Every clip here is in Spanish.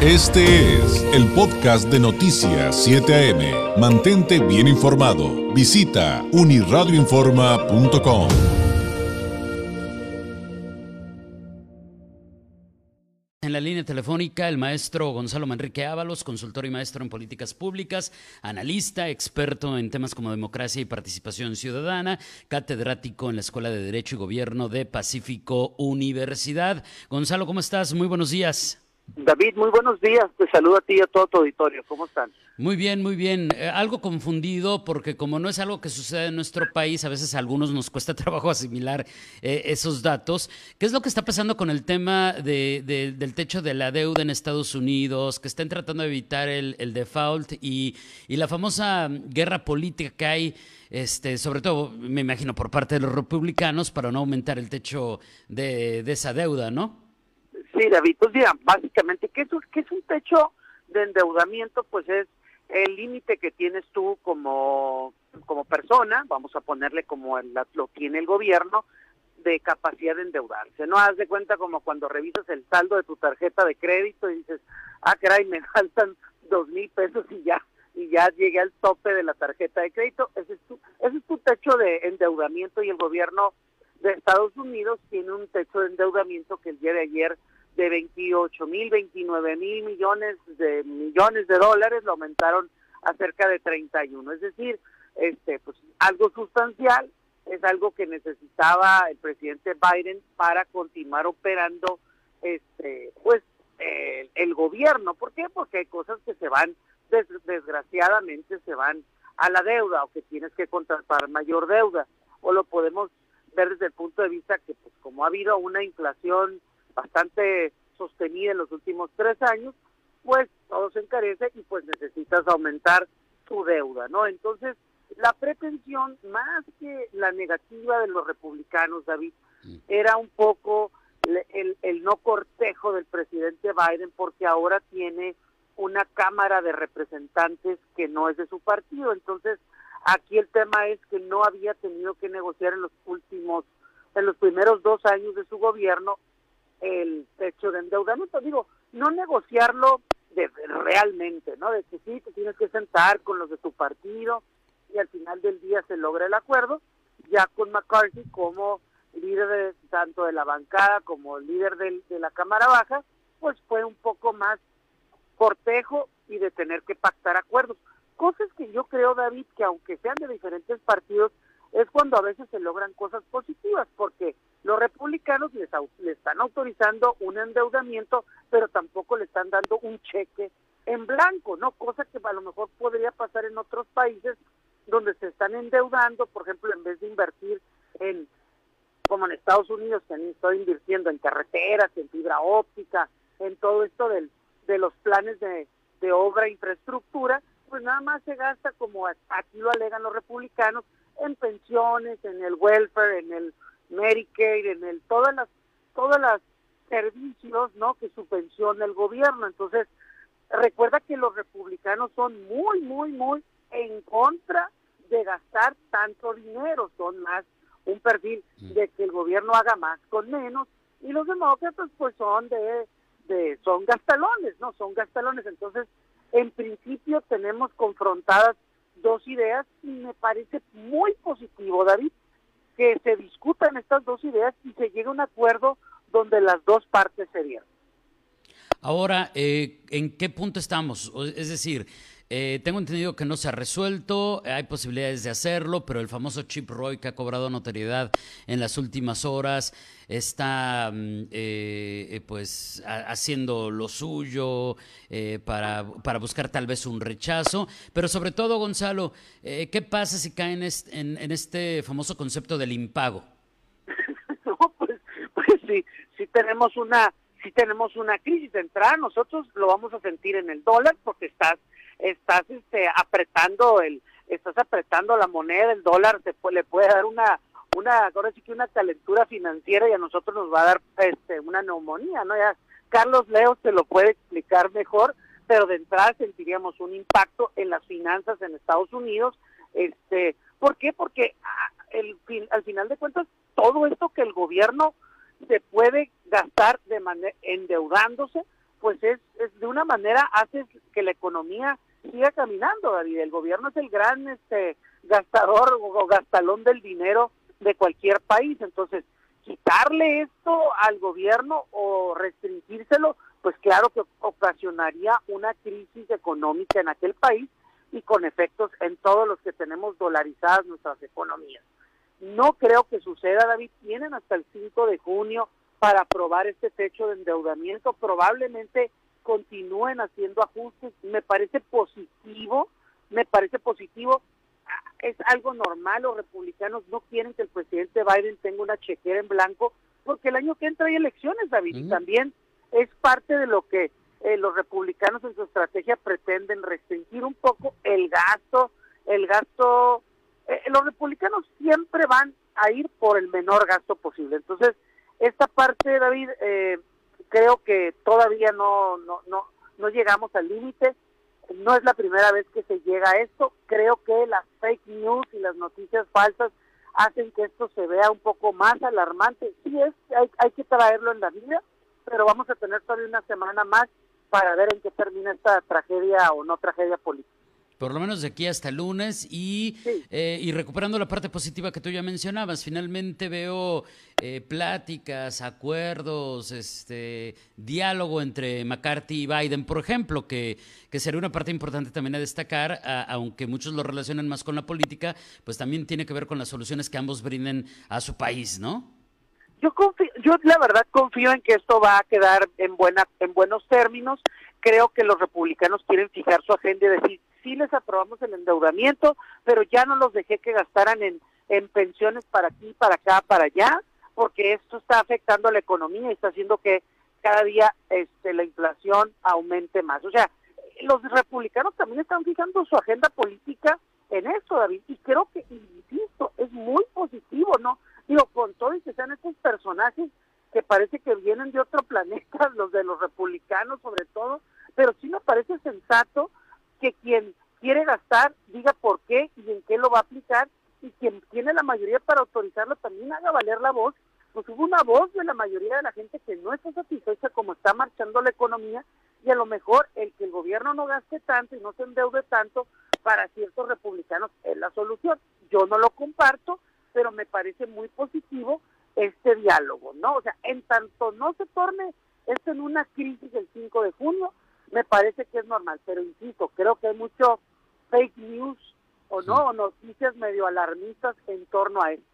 Este es el podcast de Noticias 7 AM. Mantente bien informado. Visita uniradioinforma.com. En la línea telefónica, el maestro Gonzalo Manrique Ábalos, consultor y maestro en políticas públicas, analista, experto en temas como democracia y participación ciudadana, catedrático en la Escuela de Derecho y Gobierno de Pacífico Universidad. Gonzalo, ¿cómo estás? Muy buenos días. David, muy buenos días. Te saludo a ti y a todo tu auditorio. ¿Cómo están? Muy bien, muy bien. Eh, algo confundido porque como no es algo que sucede en nuestro país, a veces a algunos nos cuesta trabajo asimilar eh, esos datos. ¿Qué es lo que está pasando con el tema de, del techo de la deuda en Estados Unidos, que están tratando de evitar el, default y, la famosa guerra política que hay, este, sobre todo, me imagino, por parte de los republicanos para no aumentar el techo de, de esa deuda, ¿no? Sí, David, pues mira, básicamente, ¿qué es, qué es un techo de endeudamiento? Pues es el límite que tienes tú como, como persona, vamos a ponerle como lo tiene el gobierno, de capacidad de endeudarse. No haz de cuenta como cuando revisas el saldo de tu tarjeta de crédito y dices, ah, caray, me faltan dos mil pesos y ya y ya llegué al tope de la tarjeta de crédito. Ese es tu, ese es tu techo de endeudamiento y el gobierno de Estados Unidos tiene un techo de endeudamiento que el día de ayer de 28 mil, 29 mil millones de millones de dólares, lo aumentaron a cerca de 31. Es decir, este, pues algo sustancial, es algo que necesitaba el presidente Biden para continuar operando, este, pues el, gobierno. ¿Por qué? Porque hay cosas que se van, desgraciadamente se van a la deuda o que tienes que contratar mayor deuda. O lo podemos ver desde el punto de vista que, pues como ha habido una inflación bastante sostenida en los últimos tres años, pues todo se encarece y pues necesitas aumentar tu deuda, ¿no? Entonces, la pretensión, más que la negativa de los republicanos, David, mm. era un poco el, el no cortejo del presidente Biden porque ahora tiene una Cámara de Representantes que no es de su partido. Entonces, aquí el tema es que no había tenido que negociar en los últimos, en los primeros dos años de su gobierno el techo de endeudamiento. Digo, no negociarlo de, realmente, ¿no? De que sí, te tienes que sentar con los de tu partido y al final del día se logra el acuerdo, ya con McCarthy como líder de, tanto de la bancada como líder de la Cámara Baja, pues fue un poco más cortejo y de tener que pactar acuerdos. Cosas que yo creo, David, que aunque sean de diferentes partidos, es cuando a veces se logran cosas positivas, porque los republicanos les, le están autorizando un endeudamiento, pero tampoco le están dando un cheque en blanco, ¿no? Cosa que a lo mejor podría pasar en otros países donde se están endeudando, por ejemplo, en vez de invertir en, como en Estados Unidos, que han estado invirtiendo en carreteras, en fibra óptica, en todo esto del, de los planes de, de obra e infraestructura, pues nada más se gasta como aquí lo alegan los republicanos, en pensiones, en el welfare, en el Medicaid, en el todas las todas las servicios, ¿no? que subvenciona el gobierno. Entonces, recuerda que los republicanos son muy muy muy en contra de gastar tanto dinero, son más un perfil mm. de que el gobierno haga más con menos y los demócratas pues son de, de son gastalones, ¿no? Son gastalones, entonces en principio tenemos confrontadas dos ideas y me parece muy positivo, David, que se discutan estas dos ideas y se llegue a un acuerdo donde las dos partes se dieron. Ahora, eh, ¿en qué punto estamos? Es decir, eh, tengo entendido que no se ha resuelto, hay posibilidades de hacerlo, pero el famoso Chip Roy que ha cobrado notoriedad en las últimas horas está mm, eh, eh, pues haciendo lo suyo para, para, buscar tal vez un rechazo, pero sobre todo Gonzalo, ¿qué pasa si caen en, en, este famoso concepto del impago? no, pues, pues sí, sí tenemos una si tenemos una crisis de entrada, nosotros lo vamos a sentir en el dólar porque estás estás este, apretando el estás apretando la moneda, el dólar te le puede dar una una ahora sí que una calentura financiera y a nosotros nos va a dar este una neumonía, ¿no? Ya Carlos Leo te lo puede explicar mejor, pero de entrada sentiríamos un impacto en las finanzas en Estados Unidos, este, ¿por qué? Porque ah, al final de cuentas todo esto que el gobierno se puede gastar de endeudándose, pues es, una manera haces que la economía siga caminando, David. El gobierno es el gran este gastador o gastalón del dinero de cualquier país. Entonces, quitarle esto al gobierno o restringírselo, pues claro que ocasionaría una crisis económica en aquel país y con efectos en todos los que tenemos dolarizadas nuestras economías. No creo que suceda, David. Tienen hasta el 5 de junio para aprobar este techo de endeudamiento. Probablemente continúen haciendo ajustes. Me parece positivo, me parece positivo. Es algo normal, los republicanos no quieren que el presidente Biden tenga una chequera en blanco porque el año que entra hay elecciones, David, y también es parte de lo que eh, los republicanos en su estrategia pretenden restringir un poco el gasto, el gasto, eh, los republicanos siempre van a ir por el menor gasto posible. Entonces, esta parte, David, eh, creo que todavía no, no, no, no llegamos al límite. No es la primera vez que se llega a esto. Creo que las fake news y las noticias falsas hacen que esto se vea un poco más alarmante. Sí es, hay, hay que traerlo en la vida, pero vamos a tener todavía una semana más para ver en qué termina esta tragedia o no tragedia política por lo menos de aquí hasta el lunes y, eh, y recuperando la parte positiva que tú ya mencionabas, finalmente veo eh, pláticas, acuerdos, este diálogo entre McCarthy y Biden, por ejemplo, que, que sería una parte importante también a destacar, aunque muchos lo relacionan más con la política, pues también tiene que ver con las soluciones que ambos brinden a su país, ¿no? Yo confío, yo la verdad confío en que esto va a quedar en buena, en buenos términos. Creo que los republicanos quieren fijar su agenda y decir sí les aprobamos el endeudamiento, pero ya no los dejé que gastaran en, en pensiones para aquí, para acá, para allá, porque esto está afectando a la economía y está haciendo que cada día este, la inflación aumente más. O sea, los republicanos también están fijando su agenda política en esto, David, y creo que, insisto, es muy positivo, ¿no? Digo, con todo y que sean estos personajes que parece que vienen de otro planeta, los de los republicanos sobre todo, pero sí me parece sensato que quien quiere gastar diga por qué y en qué lo va a aplicar y quien tiene la mayoría para autorizarlo también haga valer la voz. Pues hubo una voz de la mayoría de la gente que no está satisfecha como está marchando la economía y a lo mejor el que el gobierno no gaste tanto y no se endeude tanto para ciertos republicanos es la solución. Yo no lo comparto, pero me parece muy positivo este diálogo, ¿no? O sea, en tanto no se torne esto en una crisis el 5 de junio, me parece que es normal, pero insisto, creo que hay mucho fake news o no, noticias medio alarmistas en torno a esto.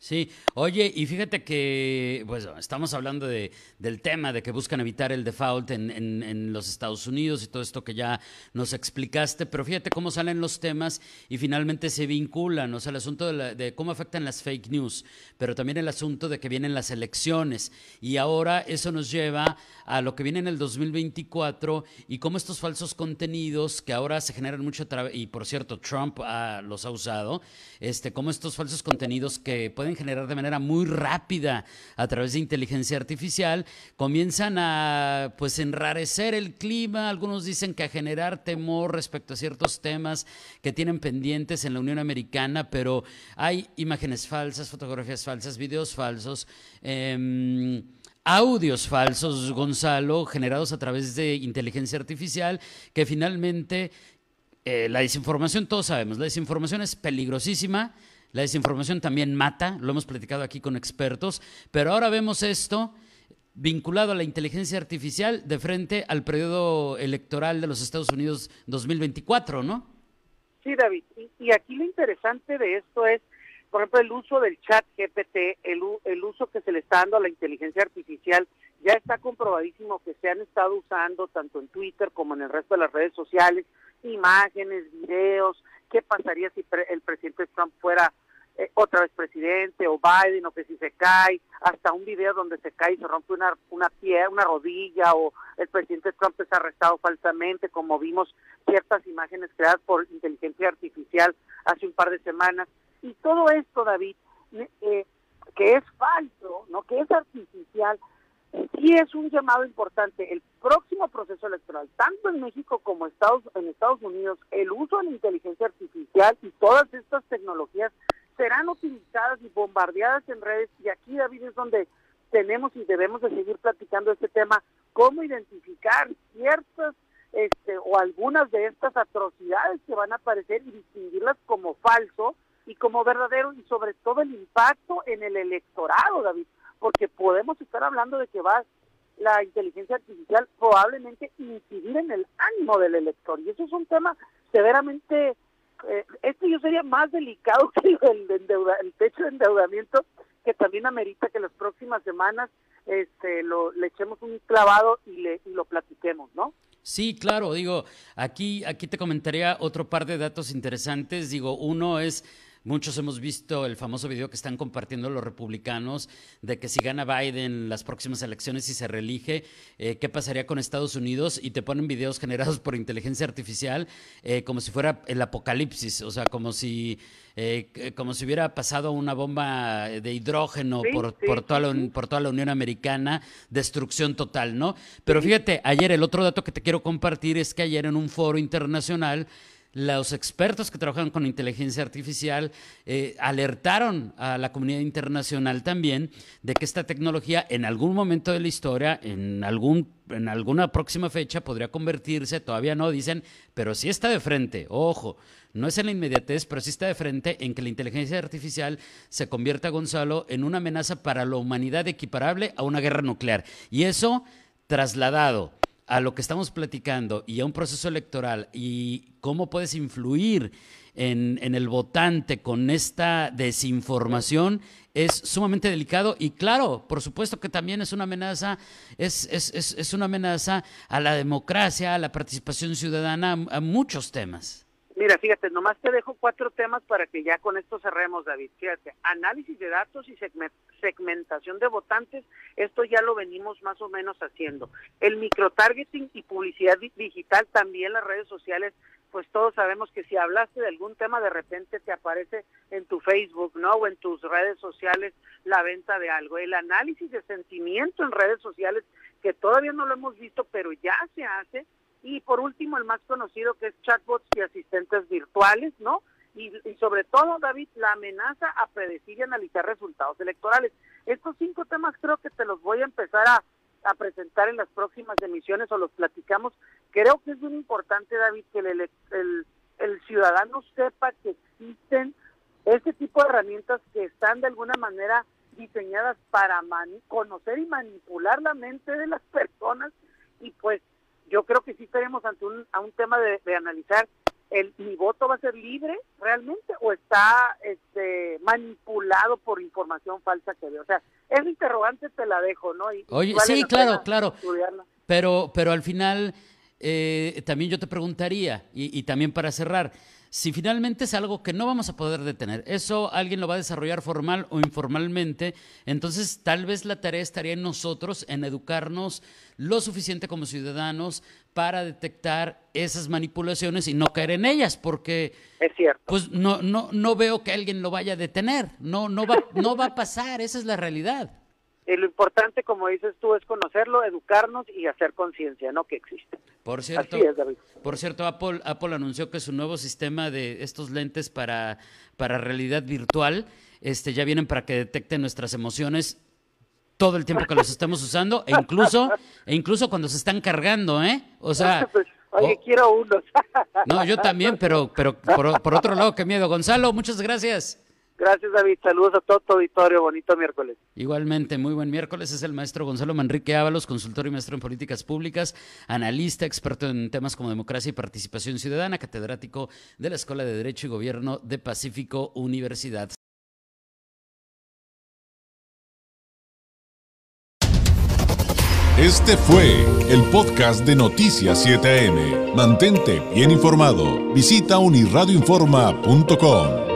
Sí, oye, y fíjate que, pues, estamos hablando de, del tema de que buscan evitar el default en, los Estados Unidos y todo esto que ya nos explicaste, pero fíjate cómo salen los temas y finalmente se vinculan, o sea, el asunto de, de cómo afectan las fake news, pero también el asunto de que vienen las elecciones. Y ahora eso nos lleva a lo que viene en el 2024 y cómo estos falsos contenidos que ahora se generan mucho, y por cierto, Trump los ha usado, este, cómo estos falsos contenidos que pueden generar de manera muy rápida a través de inteligencia artificial, comienzan a pues enrarecer el clima, algunos dicen que a generar temor respecto a ciertos temas que tienen pendientes en la Unión Americana, pero hay imágenes falsas, fotografías falsas, videos falsos. Em, audios falsos, Gonzalo, generados a través de inteligencia artificial, que finalmente eh, la desinformación, todos sabemos, la desinformación es peligrosísima, la desinformación también mata, lo hemos platicado aquí con expertos, pero ahora vemos esto vinculado a la inteligencia artificial de frente al periodo electoral de los Estados Unidos 2024, ¿no? Sí, David. Y, aquí lo interesante de esto es, por ejemplo, el uso del chat GPT, el, el uso que se le está dando a la inteligencia artificial, ya está comprobadísimo que se han estado usando tanto en Twitter como en el resto de las redes sociales, imágenes, videos, qué pasaría si el presidente Trump fuera eh, otra vez presidente o Biden o que si se cae, hasta un video donde se cae y se rompe una, una pie, una rodilla o el presidente Trump es arrestado falsamente, como vimos ciertas imágenes creadas por inteligencia artificial hace un par de semanas. Y todo esto, David, eh, que es falso, no que es artificial, sí es un llamado importante. El próximo proceso electoral, tanto en México como Estados, en Estados Unidos, el uso de la inteligencia artificial y todas estas tecnologías serán utilizadas y bombardeadas en redes. Y aquí, David, es donde tenemos y debemos de seguir platicando este tema, cómo identificar ciertas este, o algunas de estas atrocidades que van a aparecer y distinguirlas como falso y como verdadero y sobre todo el impacto en el electorado, David, porque podemos estar hablando de que va la inteligencia artificial probablemente incidir en el ánimo del elector y eso es un tema severamente eh, este yo sería más delicado que el, el techo de endeudamiento que también amerita que las próximas semanas este lo le echemos un clavado y le y lo platiquemos, ¿no? Sí, claro, digo, aquí aquí te comentaría otro par de datos interesantes, digo, uno es Muchos hemos visto el famoso video que están compartiendo los republicanos de que si gana Biden las próximas elecciones y se reelige, eh, ¿qué pasaría con Estados Unidos? Y te ponen videos generados por inteligencia artificial eh, como si fuera el apocalipsis, o sea, como si, eh, como si hubiera pasado una bomba de hidrógeno por, por, toda la, por toda la Unión Americana, destrucción total, ¿no? Pero fíjate, ayer el otro dato que te quiero compartir es que ayer en un foro internacional, los expertos que trabajan con inteligencia artificial eh, alertaron a la comunidad internacional también de que esta tecnología en algún momento de la historia, en, algún, en alguna próxima fecha, podría convertirse, todavía no dicen, pero sí está de frente, ojo, no es en la inmediatez, pero sí está de frente en que la inteligencia artificial se convierta, Gonzalo, en una amenaza para la humanidad equiparable a una guerra nuclear. Y eso trasladado a lo que estamos platicando y a un proceso electoral y cómo puedes influir en, el votante con esta desinformación es sumamente delicado y claro, por supuesto que también es una amenaza, es, es, es, una amenaza a la democracia, a la participación ciudadana, a muchos temas. Mira, fíjate, nomás te dejo cuatro temas para que ya con esto cerremos, David. Fíjate, análisis de datos y segmentación de votantes, esto ya lo venimos más o menos haciendo. El microtargeting y publicidad digital, también las redes sociales, pues todos sabemos que si hablaste de algún tema, de repente te aparece en tu Facebook, ¿no? O en tus redes sociales la venta de algo. El análisis de sentimiento en redes sociales, que todavía no lo hemos visto, pero ya se hace y por último, el más conocido que es chatbots y asistentes virtuales, ¿no? Y, sobre todo, David, la amenaza a predecir y analizar resultados electorales. Estos cinco temas creo que te los voy a empezar a, presentar en las próximas emisiones o los platicamos. Creo que es muy importante, David, que el, el, ciudadano sepa que existen este tipo de herramientas que están de alguna manera diseñadas para conocer y manipular la mente de las personas y pues yo creo que sí estaremos ante un, a un tema de, analizar el mi voto va a ser libre realmente o está este manipulado por información falsa que veo. O sea, es interrogante te la dejo, ¿no? Y, Oye, sí, claro, claro. Pero, pero al final eh, también yo te preguntaría, y, y también para cerrar, si finalmente es algo que no vamos a poder detener, eso alguien lo va a desarrollar formal o informalmente, entonces tal vez la tarea estaría en nosotros, en educarnos lo suficiente como ciudadanos para detectar esas manipulaciones y no caer en ellas, porque es cierto. pues no, no, no veo que alguien lo vaya a detener, no, no, va, no va a pasar, esa es la realidad. Eh, lo importante, como dices tú, es conocerlo, educarnos y hacer conciencia, ¿no? Que existe. Por cierto, por cierto, Apple, Apple anunció que su nuevo sistema de estos lentes para, para realidad virtual, este, ya vienen para que detecten nuestras emociones todo el tiempo que los estemos usando, e incluso, e incluso cuando se están cargando, ¿eh? O sea. Pues, oye, quiero unos. no, yo también, pero, pero por, por otro lado, qué miedo. Gonzalo, muchas gracias. Gracias, David. Saludos a todo tu auditorio. Bonito miércoles. Igualmente, muy buen miércoles. Es el maestro Gonzalo Manrique Ábalos, consultor y maestro en políticas públicas, analista, experto en temas como democracia y participación ciudadana, catedrático de la Escuela de Derecho y Gobierno de Pacífico Universidad. Este fue el podcast de Noticias 7am. Mantente bien informado. Visita unirradioinforma.com.